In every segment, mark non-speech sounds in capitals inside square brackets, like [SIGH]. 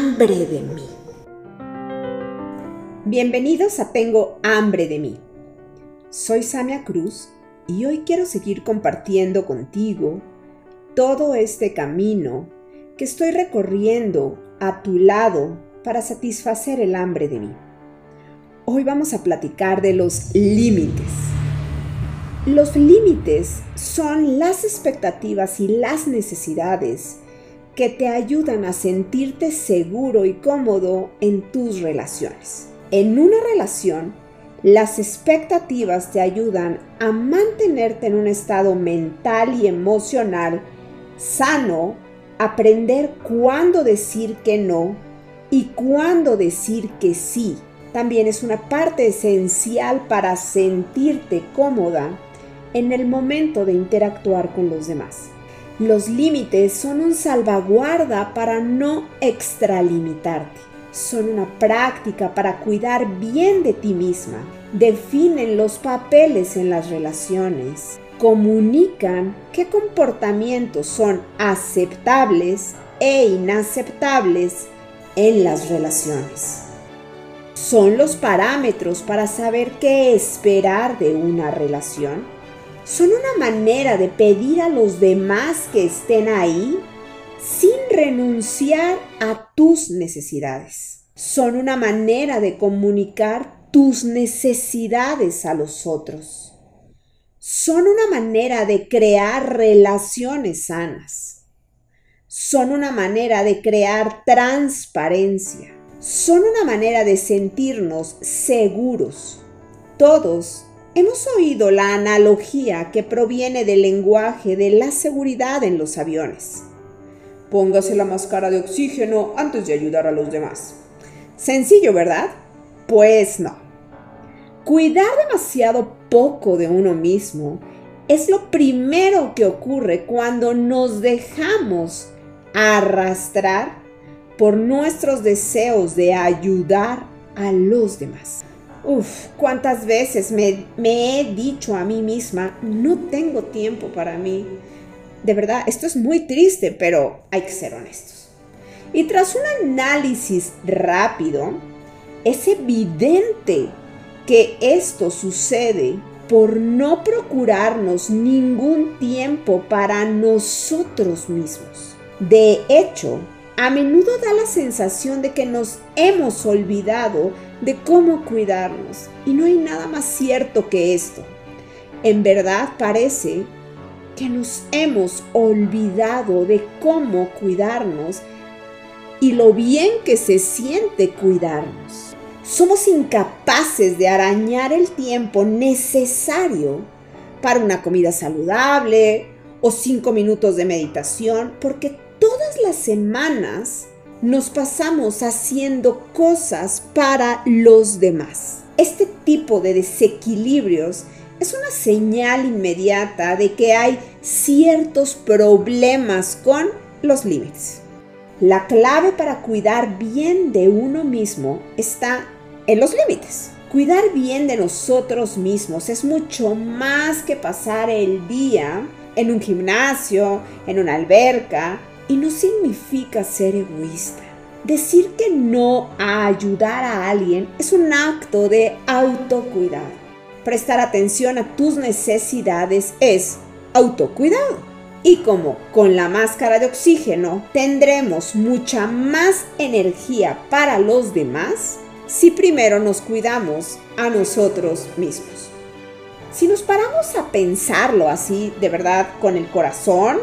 hambre de mí. Bienvenidos a Tengo hambre de mí. Soy Samia Cruz y hoy quiero seguir compartiendo contigo todo este camino que estoy recorriendo a tu lado para satisfacer el hambre de mí. Hoy vamos a platicar de los límites. Los límites son las expectativas y las necesidades que te ayudan a sentirte seguro y cómodo en tus relaciones. En una relación, las expectativas te ayudan a mantenerte en un estado mental y emocional sano, aprender cuándo decir que no y cuándo decir que sí. También es una parte esencial para sentirte cómoda en el momento de interactuar con los demás. Los límites son un salvaguarda para no extralimitarte. Son una práctica para cuidar bien de ti misma. Definen los papeles en las relaciones. Comunican qué comportamientos son aceptables e inaceptables en las relaciones. Son los parámetros para saber qué esperar de una relación son una manera de pedir a los demás que estén ahí sin renunciar a tus necesidades. Son una manera de comunicar tus necesidades a los otros. Son una manera de crear relaciones sanas. Son una manera de crear transparencia. Son una manera de sentirnos seguros. Todos Hemos oído la analogía que proviene del lenguaje de la seguridad en los aviones. Póngase la máscara de oxígeno antes de ayudar a los demás. Sencillo, ¿verdad? Pues no. Cuidar demasiado poco de uno mismo es lo primero que ocurre cuando nos dejamos arrastrar por nuestros deseos de ayudar a los demás. Uf, cuántas veces me, he dicho a mí misma, no tengo tiempo para mí. De verdad, esto es muy triste, pero hay que ser honestos. Y tras un análisis rápido, es evidente que esto sucede por no procurarnos ningún tiempo para nosotros mismos. De hecho, a menudo da la sensación de que nos hemos olvidado de cómo cuidarnos. Y no hay nada más cierto que esto. En verdad parece que nos hemos olvidado de cómo cuidarnos y lo bien que se siente cuidarnos. Somos incapaces de arañar el tiempo necesario para una comida saludable o cinco minutos de meditación porque todas las semanas nos pasamos haciendo cosas para los demás. Este tipo de desequilibrios es una señal inmediata de que hay ciertos problemas con los límites. La clave para cuidar bien de uno mismo está en los límites. Cuidar bien de nosotros mismos es mucho más que pasar el día en un gimnasio, en una alberca y no significa ser egoísta. Decir que no a ayudar a alguien es un acto de autocuidado. Prestar atención a tus necesidades es autocuidado. Y como con la máscara de oxígeno tendremos mucha más energía para los demás si primero nos cuidamos a nosotros mismos. Si nos paramos a pensarlo así, de verdad, con el corazón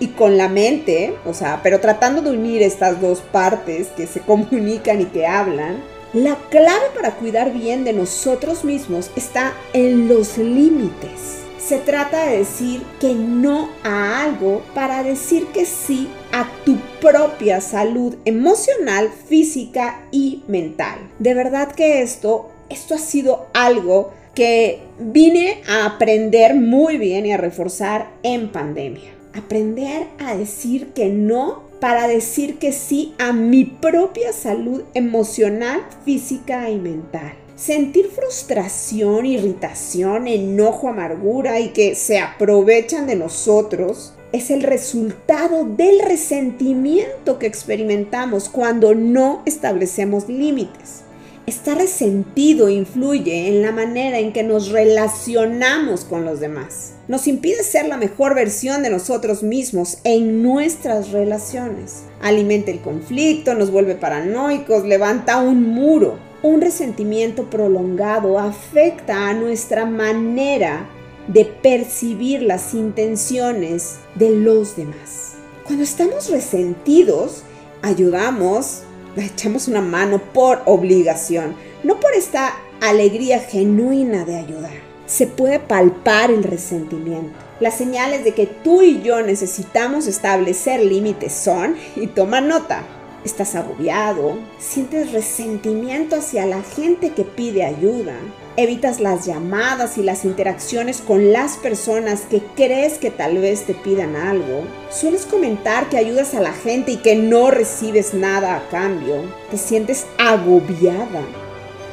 y, con la mente, o sea, pero tratando de unir estas dos partes que se [LAUGHS] comunican y que hablan, la clave para cuidar bien de nosotros mismos está en los límites. Se trata de decir que no a algo para decir que sí a tu propia salud emocional, física y mental. De verdad que esto, esto ha sido algo que vine a aprender muy bien y a reforzar en pandemia. Aprender a decir que no para decir que sí a mi propia salud emocional, física y mental. Sentir frustración, irritación, enojo, amargura y que se aprovechan de nosotros es el resultado del resentimiento que experimentamos cuando no establecemos límites. Estar resentido influye en la manera en que nos relacionamos con los demás. Nos impide ser la mejor versión de nosotros mismos en nuestras relaciones. Alimenta el conflicto, nos vuelve paranoicos, levanta un muro. Un resentimiento prolongado afecta a nuestra manera de percibir las intenciones de los demás. Cuando estamos resentidos, ayudamos, echamos una mano por obligación, no por esta alegría genuina de ayudar. Se puede palpar el resentimiento. Las señales de que tú y yo necesitamos establecer límites son, y toma nota, estás agobiado, sientes resentimiento hacia la gente que pide ayuda, evitas las llamadas y las interacciones con las personas que crees que tal vez te pidan algo, sueles comentar que ayudas a la gente y que no recibes nada a cambio, te sientes agobiada,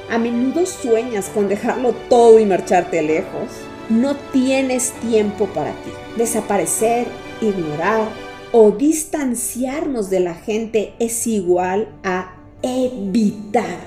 a menudo sueñas con dejarlo todo y marcharte lejos, no tienes tiempo para ti, desaparecer, ignorar, o distanciarnos de la gente es igual a evitar.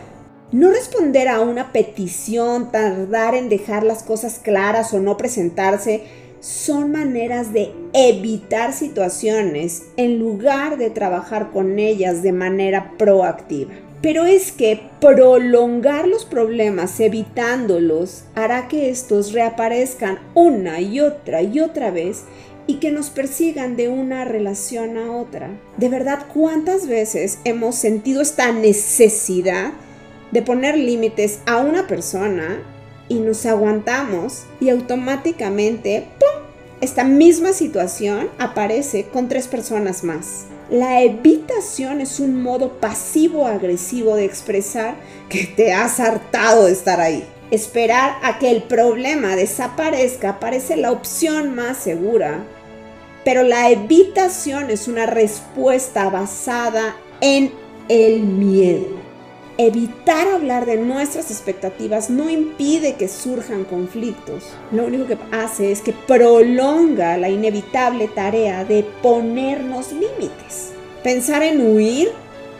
No responder a una petición, tardar en dejar las cosas claras o no presentarse son maneras de evitar situaciones en lugar de trabajar con ellas de manera proactiva. Pero es que prolongar los problemas evitándolos hará que estos reaparezcan una y otra y otra vez y que nos persigan de una relación a otra. De verdad, ¿cuántas veces hemos sentido esta necesidad de poner límites a una persona y nos aguantamos y automáticamente, ¡pum!, esta misma situación aparece con tres personas más. La evitación es un modo pasivo-agresivo de expresar que te has hartado de estar ahí. Esperar a que el problema desaparezca parece la opción más segura, pero la evitación es una respuesta basada en el miedo. Evitar hablar de nuestras expectativas no impide que surjan conflictos. Lo único que hace es que prolonga la inevitable tarea de ponernos límites. Pensar en huir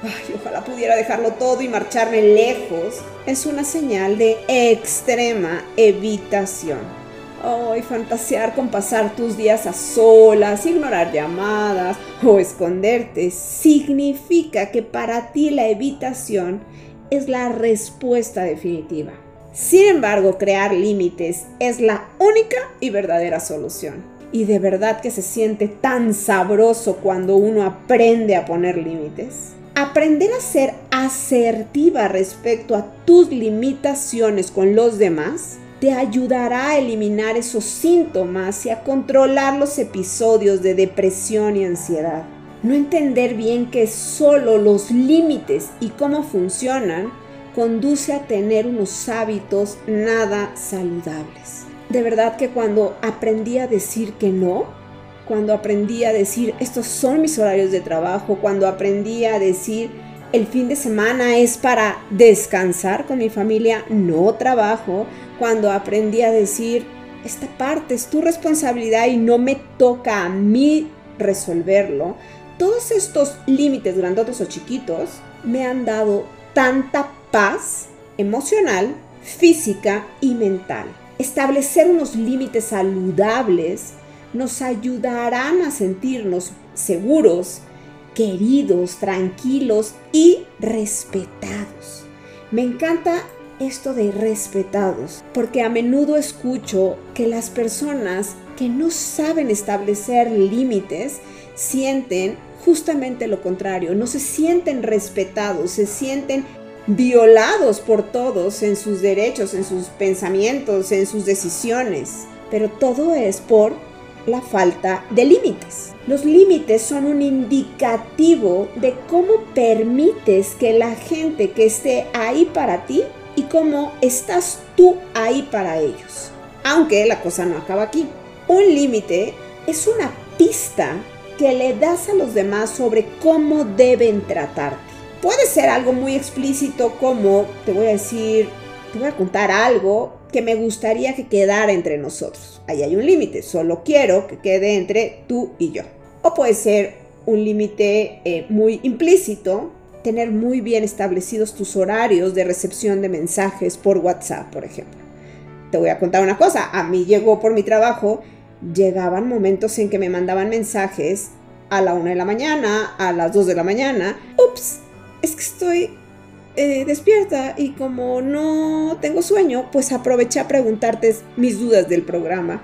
ay, ojalá pudiera dejarlo todo y marcharme lejos, es una señal de extrema evitación. Ay, fantasear con pasar tus días a solas, ignorar llamadas o esconderte significa que para ti la evitación es la respuesta definitiva. Sin embargo, crear límites es la única y verdadera solución. Y de verdad que se siente tan sabroso cuando uno aprende a poner límites. Aprender a ser asertiva respecto a tus limitaciones con los demás te ayudará a eliminar esos síntomas y a controlar los episodios de depresión y ansiedad. No entender bien que solo los límites y cómo funcionan conduce a tener unos hábitos nada saludables. De verdad que cuando aprendí a decir que no, cuando aprendí a decir, estos son mis horarios de trabajo, cuando aprendí a decir, el fin de semana es para descansar con mi familia, no trabajo, cuando aprendí a decir, esta parte es tu responsabilidad y no me toca a mí resolverlo, todos estos límites grandotes o chiquitos me han dado tanta paz emocional, física y mental. Establecer unos límites saludables nos ayudarán a sentirnos seguros, queridos, tranquilos y respetados. Me encanta esto de respetados, porque a menudo escucho que las personas que no saben establecer límites sienten justamente lo contrario, no se sienten respetados, se sienten violados por todos en sus derechos, en sus pensamientos, en sus decisiones. Pero todo es por la falta de límites. Los límites son un indicativo de cómo permites que la gente que esté ahí para ti y cómo estás tú ahí para ellos. Aunque la cosa no acaba aquí. Un límite es una pista que le das a los demás sobre cómo deben tratarte. Puede ser algo muy explícito como, te voy a decir, te voy a contar algo que me gustaría que quedara entre nosotros. Ahí hay un límite, solo quiero que quede entre tú y yo. O puede ser un límite eh, muy implícito, tener muy bien establecidos tus horarios de recepción de mensajes por WhatsApp, por ejemplo. Te voy a contar una cosa, a mí llegó por mi trabajo, llegaban momentos en que me mandaban mensajes a la una de la mañana, a las 2 de la mañana. Ups, es que estoy eh, despierta y como no tengo sueño, pues aproveché a preguntarte mis dudas del programa.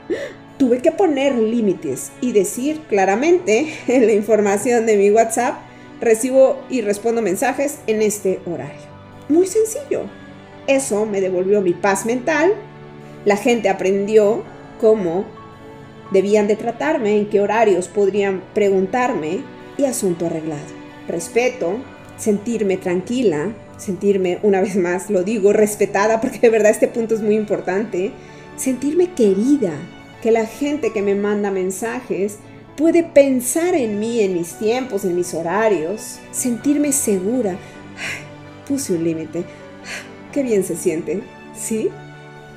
Tuve que poner límites y decir claramente en la información de mi WhatsApp, recibo y respondo mensajes en este horario. Muy sencillo. Eso me devolvió mi paz mental. La gente aprendió cómo debían de tratarme, en qué horarios podrían preguntarme y asunto arreglado. Respeto, sentirme tranquila, sentirme, una vez más lo digo, respetada, porque de verdad este punto es muy importante, sentirme querida, que la gente que me manda mensajes puede pensar en mí, en mis tiempos, en mis horarios, sentirme segura. puse un límite. qué bien se siente, ¿sí?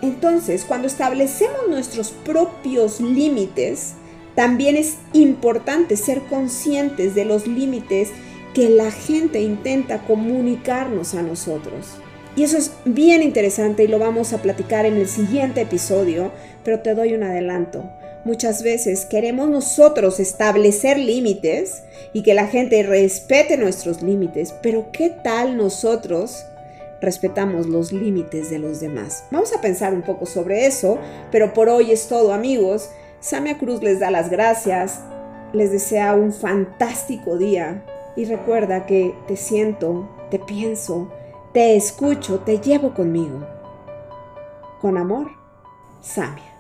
Entonces, cuando establecemos nuestros propios límites, también es importante ser conscientes de los límites que la gente intenta comunicarnos a nosotros. Y eso es bien interesante y lo vamos a platicar en el siguiente episodio, pero te doy un adelanto. Muchas veces queremos nosotros establecer límites y que la gente respete nuestros límites, pero ¿qué tal nosotros respetamos los límites de los demás? Vamos a pensar un poco sobre eso, pero por hoy es todo amigos. Samia Cruz les da las gracias, les desea un fantástico día y recuerda que te siento, te pienso, te escucho, te llevo conmigo. Con amor, Samia.